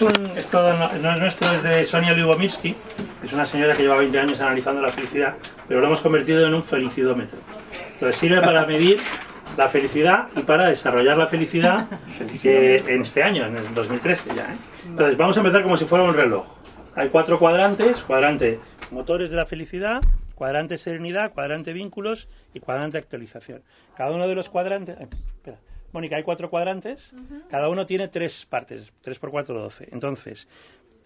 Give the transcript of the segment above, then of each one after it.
Un, esto no, es nuestro, es de Sonia Lyubomirsky, que es una señora que lleva 20 años analizando la felicidad, pero lo hemos convertido en un felicidómetro. Entonces sirve para medir la felicidad y para desarrollar la felicidad eh, en este año, en el 2013 ya. ¿eh? Entonces vamos a empezar como si fuera un reloj. Hay cuatro cuadrantes, cuadrante motores de la felicidad, cuadrante serenidad, cuadrante vínculos y cuadrante actualización. Cada uno de los cuadrantes... Mónica, hay cuatro cuadrantes, cada uno tiene tres partes, tres por cuatro, doce. Entonces,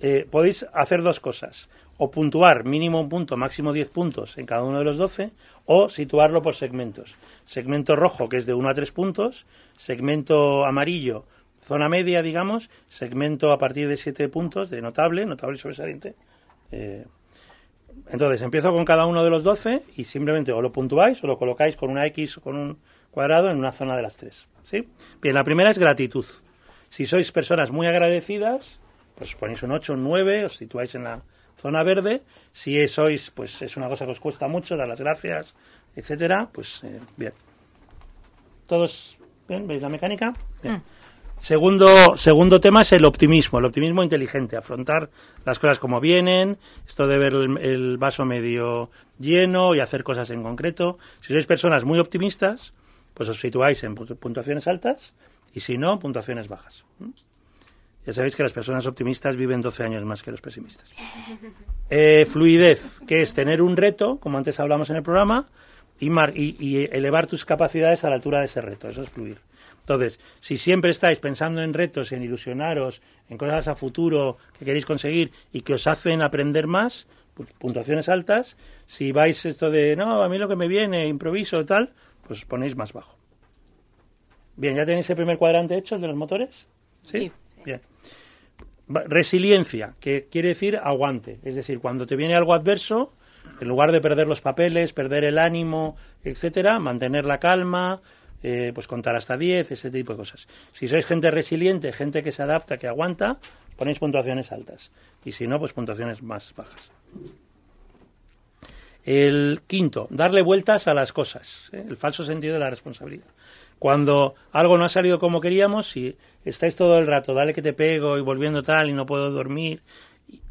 eh, podéis hacer dos cosas, o puntuar mínimo un punto, máximo diez puntos en cada uno de los doce, o situarlo por segmentos. Segmento rojo, que es de uno a tres puntos, segmento amarillo, zona media, digamos, segmento a partir de siete puntos, de notable, notable y sobresaliente. Eh, entonces, empiezo con cada uno de los doce y simplemente o lo puntuáis o lo colocáis con una X o con un cuadrado en una zona de las tres. ¿sí? Bien, la primera es gratitud. Si sois personas muy agradecidas, pues ponéis un 8, un 9, os situáis en la zona verde. Si sois, pues es una cosa que os cuesta mucho, dar las gracias, etcétera, pues eh, bien. ¿Todos bien? ¿Veis la mecánica? Bien. Mm. Segundo, segundo tema es el optimismo, el optimismo inteligente, afrontar las cosas como vienen, esto de ver el, el vaso medio lleno y hacer cosas en concreto. Si sois personas muy optimistas, pues os situáis en puntuaciones altas y si no, puntuaciones bajas. Ya sabéis que las personas optimistas viven 12 años más que los pesimistas. Eh, fluidez, que es tener un reto, como antes hablamos en el programa, y, y, elevar tus capacidades a la altura de ese reto. Eso es fluir. Entonces, si siempre estáis pensando en retos, en ilusionaros, en cosas a futuro que queréis conseguir y que os hacen aprender más, puntuaciones altas, si vais esto de, no, a mí lo que me viene, improviso, tal, pues ponéis más bajo. Bien, ¿ya tenéis el primer cuadrante hecho, el de los motores? ¿Sí? Bien. Resiliencia, que quiere decir aguante. Es decir, cuando te viene algo adverso, en lugar de perder los papeles, perder el ánimo, etcétera, mantener la calma, eh, pues contar hasta 10, ese tipo de cosas. Si sois gente resiliente, gente que se adapta, que aguanta, ponéis puntuaciones altas. Y si no, pues puntuaciones más bajas. El quinto, darle vueltas a las cosas, ¿eh? el falso sentido de la responsabilidad. Cuando algo no ha salido como queríamos, si estáis todo el rato, dale que te pego y volviendo tal y no puedo dormir,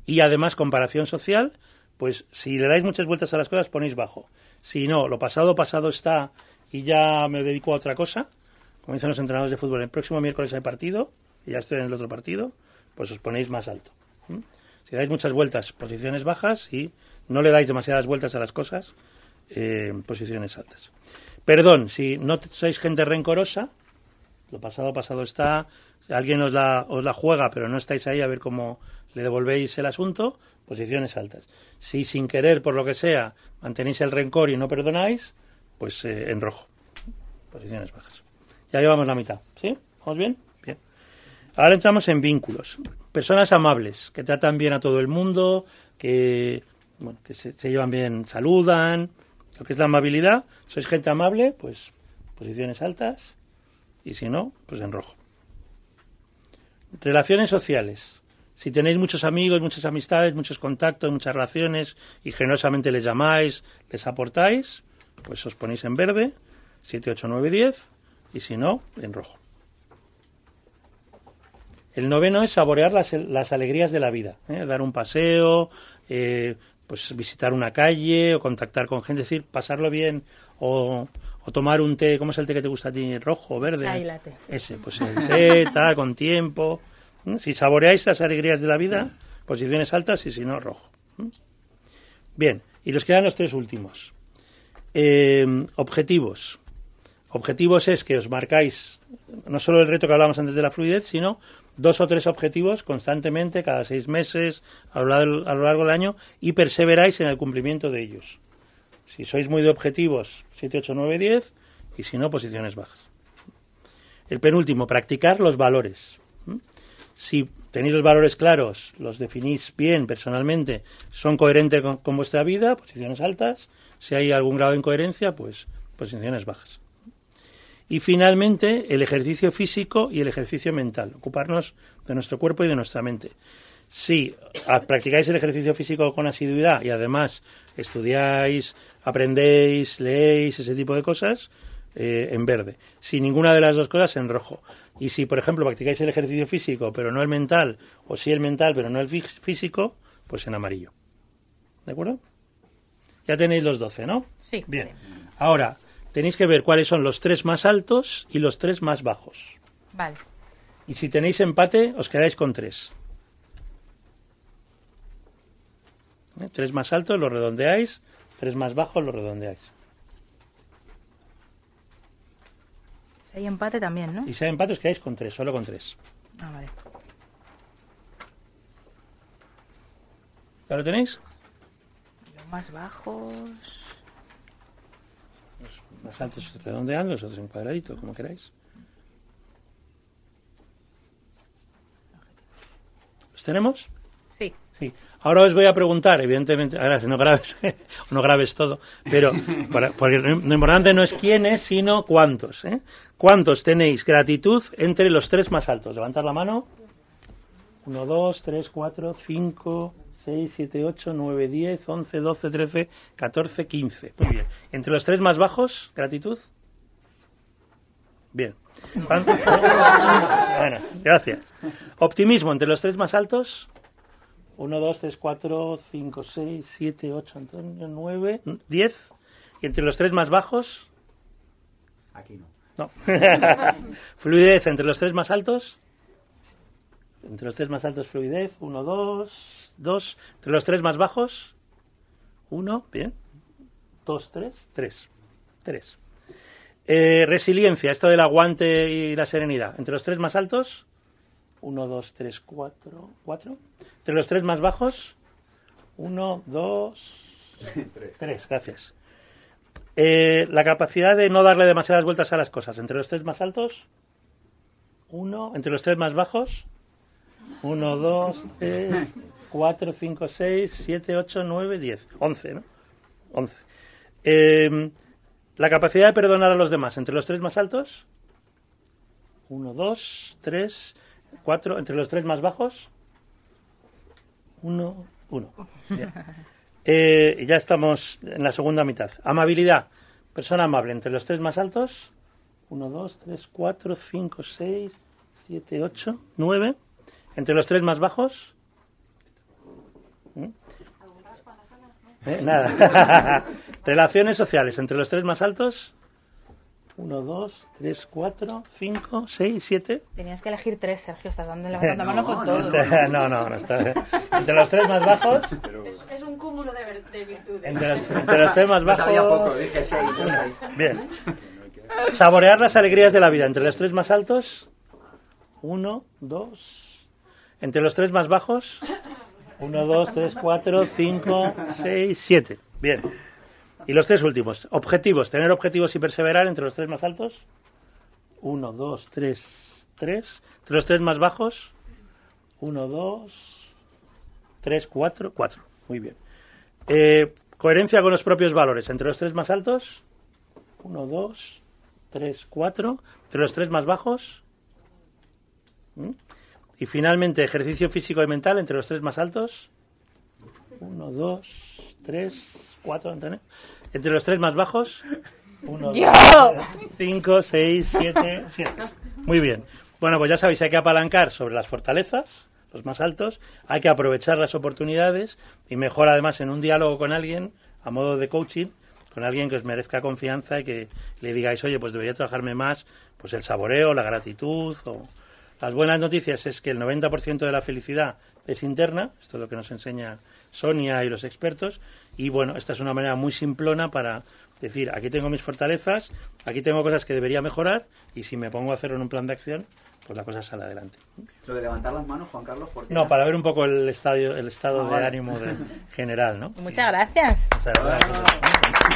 y además comparación social, pues si le dais muchas vueltas a las cosas ponéis bajo. Si no, lo pasado pasado está y ya me dedico a otra cosa, dicen los entrenadores de fútbol, el próximo miércoles hay partido, y ya estoy en el otro partido, pues os ponéis más alto. Si dais muchas vueltas, posiciones bajas y no le dais demasiadas vueltas a las cosas, eh, posiciones altas. Perdón, si no sois gente rencorosa, lo pasado pasado está, alguien os la, os la juega, pero no estáis ahí a ver cómo le devolvéis el asunto, posiciones altas. Si sin querer, por lo que sea, mantenéis el rencor y no perdonáis, pues eh, en rojo, posiciones bajas. Ya llevamos la mitad, ¿sí? ¿Vamos bien? Bien. Ahora entramos en vínculos. Personas amables, que tratan bien a todo el mundo, que bueno, que se, llevan bien, saludan, lo que es la amabilidad, sois gente amable, pues posiciones altas, y si no, pues en rojo. Relaciones sociales. Si tenéis muchos amigos, muchas amistades, muchos contactos, muchas relaciones, y generosamente les llamáis, les aportáis, pues os ponéis en verde, 7, 8, 9, 10, y si no, en rojo. El noveno es saborear las, las alegrías de la vida, ¿eh? dar un paseo, eh, pues visitar una calle o contactar con gente, es decir, pasarlo bien o, tomar un té, ¿cómo es el té que te gusta a ti? ¿Rojo o verde? Chai latte. Ese, pues el té, tal, con tiempo. Si saboreáis las alegrías de la vida, posiciones altas y si no, rojo. Bien, y nos quedan los tres últimos. Eh, objetivos. Objetivos es que os marcáis no solo el reto que hablábamos antes de la fluidez, sino dos o tres objetivos constantemente, cada seis meses, a lo, largo, a lo largo del año, y perseveráis en el cumplimiento de ellos. Si sois muy de objetivos, 7, 8, 9, 10, y si no, posiciones bajas. El penúltimo, practicar los valores. ¿Mm? Si tenéis los valores claros, los definís bien personalmente, son coherentes con vuestra vida, posiciones altas. Si hay algún grado de incoherencia, pues posiciones bajas. Y finalmente, el ejercicio físico y el ejercicio mental, ocuparnos de nuestro cuerpo y de nuestra mente. Si practicáis el ejercicio físico con asiduidad y además estudiáis, aprendéis, leéis, ese tipo de cosas, eh, en verde. Si ninguna de las dos cosas, en rojo. Y si, por ejemplo, practicáis el ejercicio físico, pero no el mental, o si el mental, pero no el físico, pues en amarillo. ¿De acuerdo? Ya tenéis los 12, ¿no? Sí. Bien. Ahora, tenéis que ver cuáles son los tres más altos y los tres más bajos. Vale. Y si tenéis empate, os quedáis con tres. ¿Eh? Tres más altos los redondeáis, tres más bajos los redondeáis. Si hay empate también, ¿no? Y si hay empate os quedáis con tres, solo con tres. Ah, vale. ¿Ya lo tenéis? Más bajos... Los más altos redondeando, los otros en cuadradito, como queráis. ¿Los tenemos? Sí. Sí. Ahora os voy a preguntar, evidentemente, ahora si no grabes, no grabes todo, pero para- porque lo importante no es quiénes, sino cuántos. ¿eh? ¿Cuántos tenéis gratitud entre los tres más altos? Levantad la mano. 1, 2, 3, 4, 5, 6, 7, 8, 9, 10, 11, 12, 13, 14, 15. Muy bien. ¿Entre los tres más bajos, gratitud? Bien. ¿Cuán- Bueno, gracias. Optimismo, entre los tres más altos. 1, 2, 3, 4, 5, 6, 7, 8, Antonio, 9, 10. Y entre los tres más bajos, Aquí no. no. fluidez, entre los tres más altos. Entre los tres más altos, fluidez. 1, 2, 2. Entre los tres más bajos, 1, bien. 2, 3, 3. 3. Eh, resiliencia, esto del aguante y la serenidad. Entre los tres más altos, 1, 2, 3, 4, 4. Entre los tres más bajos, 1, 2, 3. Gracias. Eh, la capacidad de no darle demasiadas vueltas a las cosas. Entre los tres más altos, 1. Entre los tres más bajos, 1, 2, 3, 4, 5, 6, 7, 8, 9, 10. 11, ¿no? 11. Eh, la capacidad de perdonar a los demás. Entre los tres más altos, 1, 2, 3, 4. Entre los tres más bajos, 1, 1. Eh, ya estamos en la segunda mitad. Amabilidad. Persona amable. Entre los tres más altos, 1, 2, 3, 4, 5, 6, 7, 8, 9. Entre los tres más bajos. ¿Mm? Eh, nada. Relaciones sociales. Entre los tres más altos. 1, 2, 3, 4, 5, 6, 7. Tenías que elegir tres, Sergio. Estás dando levantando No, mano con no, todo. No, no, no está bien. Entre los tres más bajos. Es, es un cúmulo de, de virtudes. Entre los, entre los tres más No bajos. sabía poco, dije seis. Bien. Saborear las alegrías de la vida. Entre los tres más altos. Uno, dos. Entre los tres más bajos. Uno, dos, tres, cuatro, cinco, seis, siete. Bien. Y los tres últimos. Objetivos. Tener objetivos y perseverar entre los tres más altos. Uno, dos, tres, tres. Entre los tres más bajos. Uno, dos, tres, cuatro, cuatro. Muy bien. Eh, coherencia con los propios valores. Entre los tres más altos. 1, 2, 3, 4. Entre los tres más bajos. Y finalmente, ejercicio físico y mental entre los tres más altos. 1, 2, 3, 4. Entre los tres más bajos. 1, ¡Yo! 5, 6, 7, 7. Muy bien. Bueno, pues ya sabéis, hay que apalancar sobre las fortalezas, los más altos, hay que aprovechar las oportunidades y mejor además en un diálogo con alguien, a modo de coaching, con alguien que os merezca confianza y que le digáis, oye, pues debería trabajarme más, pues el saboreo, la gratitud o... Las buenas noticias es que el 90% de la felicidad es interna, esto es lo que nos enseña Sonia y los expertos, y bueno, esta es una manera muy simplona para decir, aquí tengo mis fortalezas, aquí tengo cosas que debería mejorar, y si me pongo a hacerlo en un plan de acción, pues la cosa sale adelante. Lo de levantar las manos, Juan Carlos, ¿por qué? No, para ver un poco el estadio, el estado Ah, de vale. ánimo de- general, ¿no? Muchas gracias. O sea, la verdad que-